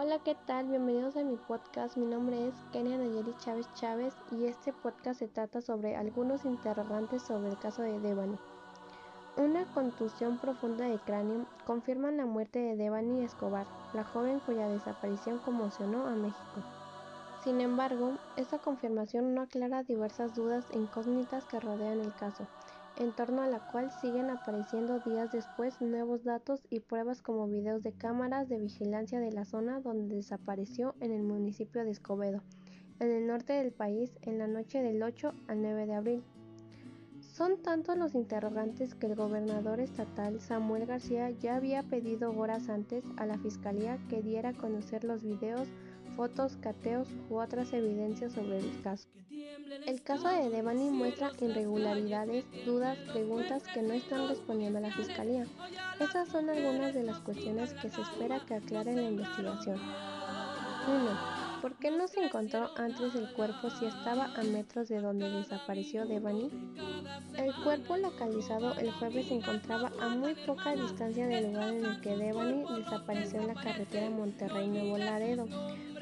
Hola, ¿qué tal? Bienvenidos a mi podcast. Mi nombre es Kenia Nayeli Chávez Chávez y este podcast se trata sobre algunos interrogantes sobre el caso de Devani. Una contusión profunda de cráneo confirma la muerte de Devani Escobar, la joven cuya desaparición conmocionó a México. Sin embargo, esta confirmación no aclara diversas dudas e incógnitas que rodean el caso en torno a la cual siguen apareciendo días después nuevos datos y pruebas como videos de cámaras de vigilancia de la zona donde desapareció en el municipio de Escobedo, en el norte del país, en la noche del 8 al 9 de abril. Son tantos los interrogantes que el gobernador estatal Samuel García ya había pedido horas antes a la fiscalía que diera a conocer los videos fotos, cateos u otras evidencias sobre el caso. El caso de Devani muestra irregularidades, dudas, preguntas que no están respondiendo a la Fiscalía. Esas son algunas de las cuestiones que se espera que aclare la investigación. 1. ¿Por qué no se encontró antes el cuerpo si estaba a metros de donde desapareció Devani? El cuerpo localizado el jueves se encontraba a muy poca distancia del lugar en el que Devani desapareció en la carretera Monterrey-Nuevo Laredo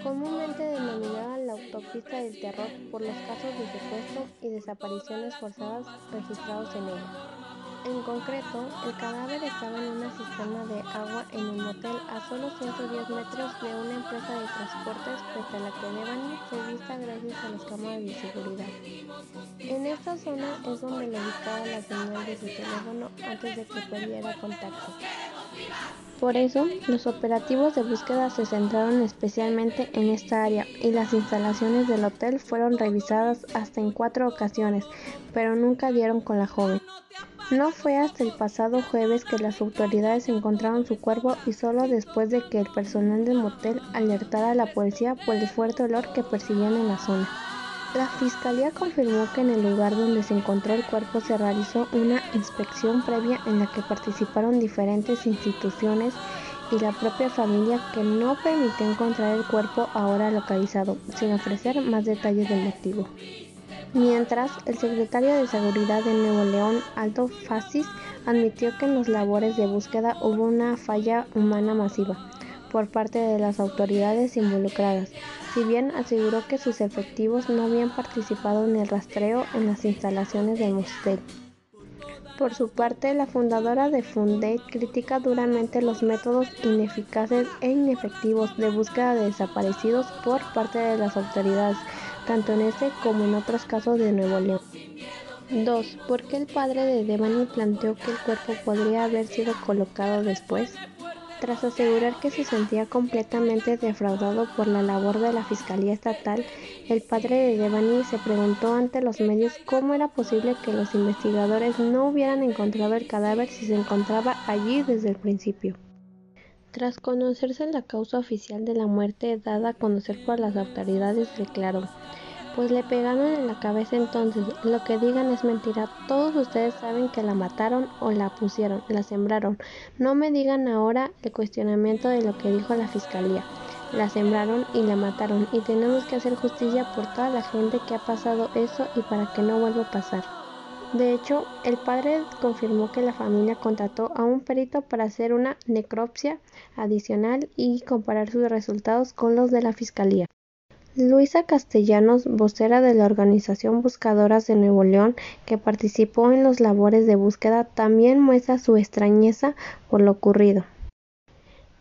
comúnmente denominada la autopista del terror por los casos de secuestro y desapariciones forzadas registrados en ella. En concreto, el cadáver estaba en una cisterna de agua en un motel a solo 110 metros de una empresa de transportes frente a la que Devani fue vista gracias a las cámaras de seguridad. En esta zona es donde le ubicaba la señal de su teléfono antes de que perdiera contacto. Por eso, los operativos de búsqueda se centraron especialmente en esta área y las instalaciones del hotel fueron revisadas hasta en cuatro ocasiones, pero nunca dieron con la joven. No fue hasta el pasado jueves que las autoridades encontraron su cuerpo y solo después de que el personal del motel alertara a la policía por el fuerte olor que percibían en la zona. La fiscalía confirmó que en el lugar donde se encontró el cuerpo se realizó una inspección previa en la que participaron diferentes instituciones y la propia familia que no permitió encontrar el cuerpo ahora localizado, sin ofrecer más detalles del motivo. Mientras, el secretario de Seguridad de Nuevo León, Aldo Fasis, admitió que en las labores de búsqueda hubo una falla humana masiva por parte de las autoridades involucradas, si bien aseguró que sus efectivos no habían participado en el rastreo en las instalaciones del museo. Por su parte, la fundadora de Funde critica duramente los métodos ineficaces e inefectivos de búsqueda de desaparecidos por parte de las autoridades, tanto en este como en otros casos de Nuevo León. 2. ¿Por qué el padre de Devani planteó que el cuerpo podría haber sido colocado después? Tras asegurar que se sentía completamente defraudado por la labor de la Fiscalía Estatal, el padre de Devani se preguntó ante los medios cómo era posible que los investigadores no hubieran encontrado el cadáver si se encontraba allí desde el principio. Tras conocerse la causa oficial de la muerte dada a conocer por las autoridades, declaró pues le pegaron en la cabeza entonces. Lo que digan es mentira. Todos ustedes saben que la mataron o la pusieron, la sembraron. No me digan ahora el cuestionamiento de lo que dijo la fiscalía. La sembraron y la mataron y tenemos que hacer justicia por toda la gente que ha pasado eso y para que no vuelva a pasar. De hecho, el padre confirmó que la familia contrató a un perito para hacer una necropsia adicional y comparar sus resultados con los de la fiscalía. Luisa Castellanos, vocera de la organización Buscadoras de Nuevo León, que participó en las labores de búsqueda, también muestra su extrañeza por lo ocurrido.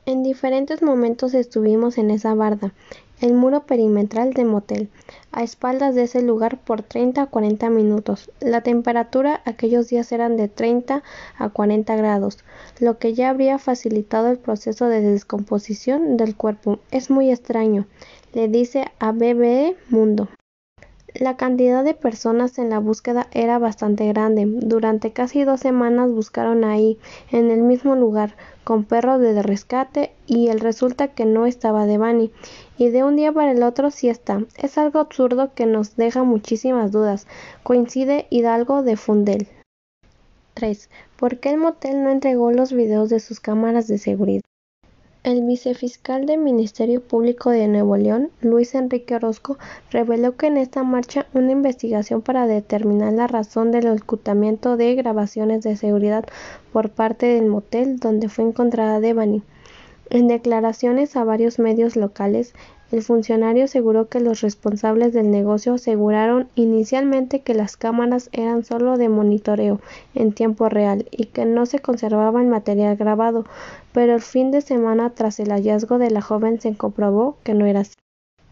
En diferentes momentos estuvimos en esa barda, el muro perimetral del motel, a espaldas de ese lugar por 30 a 40 minutos. La temperatura aquellos días eran de 30 a 40 grados, lo que ya habría facilitado el proceso de descomposición del cuerpo. Es muy extraño le dice a BBE Mundo. La cantidad de personas en la búsqueda era bastante grande. Durante casi dos semanas buscaron ahí, en el mismo lugar, con perros de rescate, y el resulta que no estaba Devani. Y de un día para el otro sí está. Es algo absurdo que nos deja muchísimas dudas. Coincide Hidalgo de Fundel. 3. ¿Por qué el motel no entregó los videos de sus cámaras de seguridad? El vicefiscal del Ministerio Público de Nuevo León, Luis Enrique Orozco, reveló que en esta marcha una investigación para determinar la razón del ocultamiento de grabaciones de seguridad por parte del motel donde fue encontrada Devani. En declaraciones a varios medios locales, el funcionario aseguró que los responsables del negocio aseguraron inicialmente que las cámaras eran solo de monitoreo en tiempo real y que no se conservaba el material grabado, pero el fin de semana tras el hallazgo de la joven se comprobó que no era así.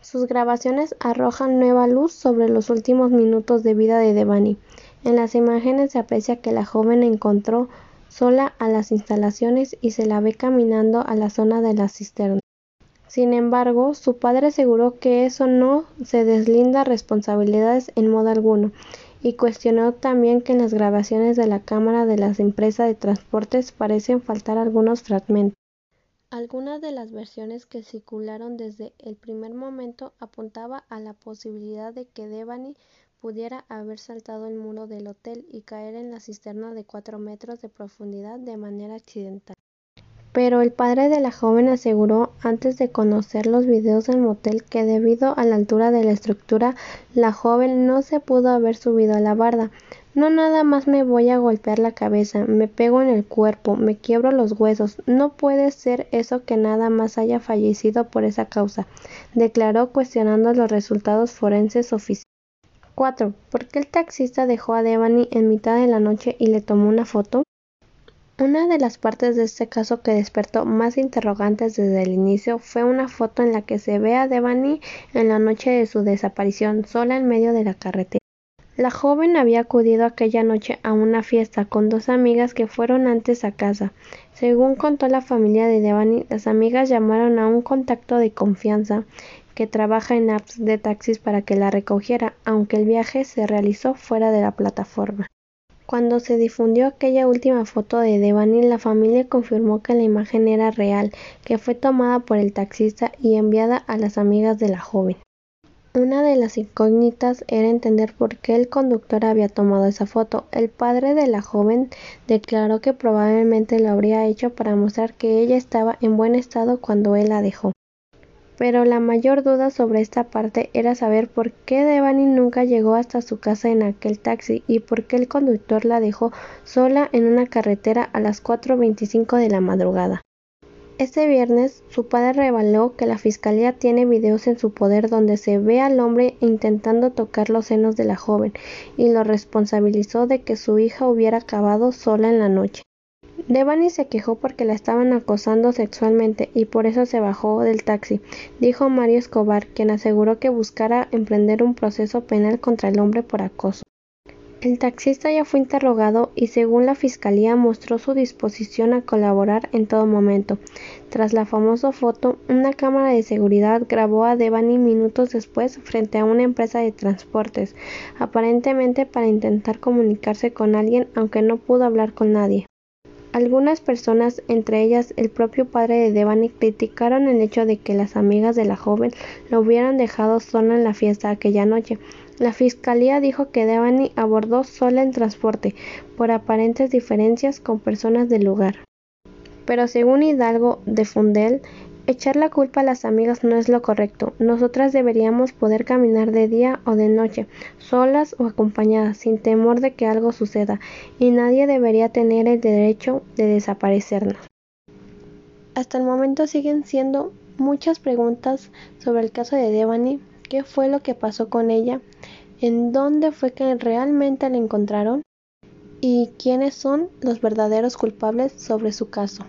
Sus grabaciones arrojan nueva luz sobre los últimos minutos de vida de Devani. En las imágenes se aprecia que la joven encontró sola a las instalaciones y se la ve caminando a la zona de la cisterna. Sin embargo, su padre aseguró que eso no se deslinda responsabilidades en modo alguno y cuestionó también que en las grabaciones de la cámara de las empresas de transportes parecen faltar algunos fragmentos. Algunas de las versiones que circularon desde el primer momento apuntaba a la posibilidad de que Devani pudiera haber saltado el muro del hotel y caer en la cisterna de cuatro metros de profundidad de manera accidental. Pero el padre de la joven aseguró antes de conocer los videos del motel que debido a la altura de la estructura la joven no se pudo haber subido a la barda. No nada más me voy a golpear la cabeza, me pego en el cuerpo, me quiebro los huesos. No puede ser eso que nada más haya fallecido por esa causa, declaró cuestionando los resultados forenses oficiales. 4. ¿Por qué el taxista dejó a Devani en mitad de la noche y le tomó una foto? Una de las partes de este caso que despertó más interrogantes desde el inicio fue una foto en la que se ve a Devani en la noche de su desaparición, sola en medio de la carretera. La joven había acudido aquella noche a una fiesta con dos amigas que fueron antes a casa. Según contó la familia de Devani, las amigas llamaron a un contacto de confianza que trabaja en apps de taxis para que la recogiera, aunque el viaje se realizó fuera de la plataforma. Cuando se difundió aquella última foto de Devani, la familia confirmó que la imagen era real, que fue tomada por el taxista y enviada a las amigas de la joven. Una de las incógnitas era entender por qué el conductor había tomado esa foto. El padre de la joven declaró que probablemente lo habría hecho para mostrar que ella estaba en buen estado cuando él la dejó. Pero la mayor duda sobre esta parte era saber por qué Devani nunca llegó hasta su casa en aquel taxi y por qué el conductor la dejó sola en una carretera a las 4.25 de la madrugada. Este viernes, su padre reveló que la fiscalía tiene videos en su poder donde se ve al hombre intentando tocar los senos de la joven y lo responsabilizó de que su hija hubiera acabado sola en la noche. Devani se quejó porque la estaban acosando sexualmente y por eso se bajó del taxi, dijo Mario Escobar, quien aseguró que buscara emprender un proceso penal contra el hombre por acoso. El taxista ya fue interrogado y según la fiscalía mostró su disposición a colaborar en todo momento. Tras la famosa foto, una cámara de seguridad grabó a Devani minutos después frente a una empresa de transportes, aparentemente para intentar comunicarse con alguien aunque no pudo hablar con nadie. Algunas personas, entre ellas el propio padre de Devani, criticaron el hecho de que las amigas de la joven lo hubieran dejado sola en la fiesta aquella noche. La fiscalía dijo que Devani abordó sola el transporte por aparentes diferencias con personas del lugar. Pero según Hidalgo de Fundel, Echar la culpa a las amigas no es lo correcto. Nosotras deberíamos poder caminar de día o de noche, solas o acompañadas, sin temor de que algo suceda, y nadie debería tener el derecho de desaparecernos. Hasta el momento siguen siendo muchas preguntas sobre el caso de Devani, qué fue lo que pasó con ella, en dónde fue que realmente la encontraron y quiénes son los verdaderos culpables sobre su caso.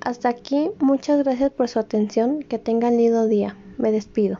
Hasta aquí, muchas gracias por su atención, que tengan lindo día. Me despido.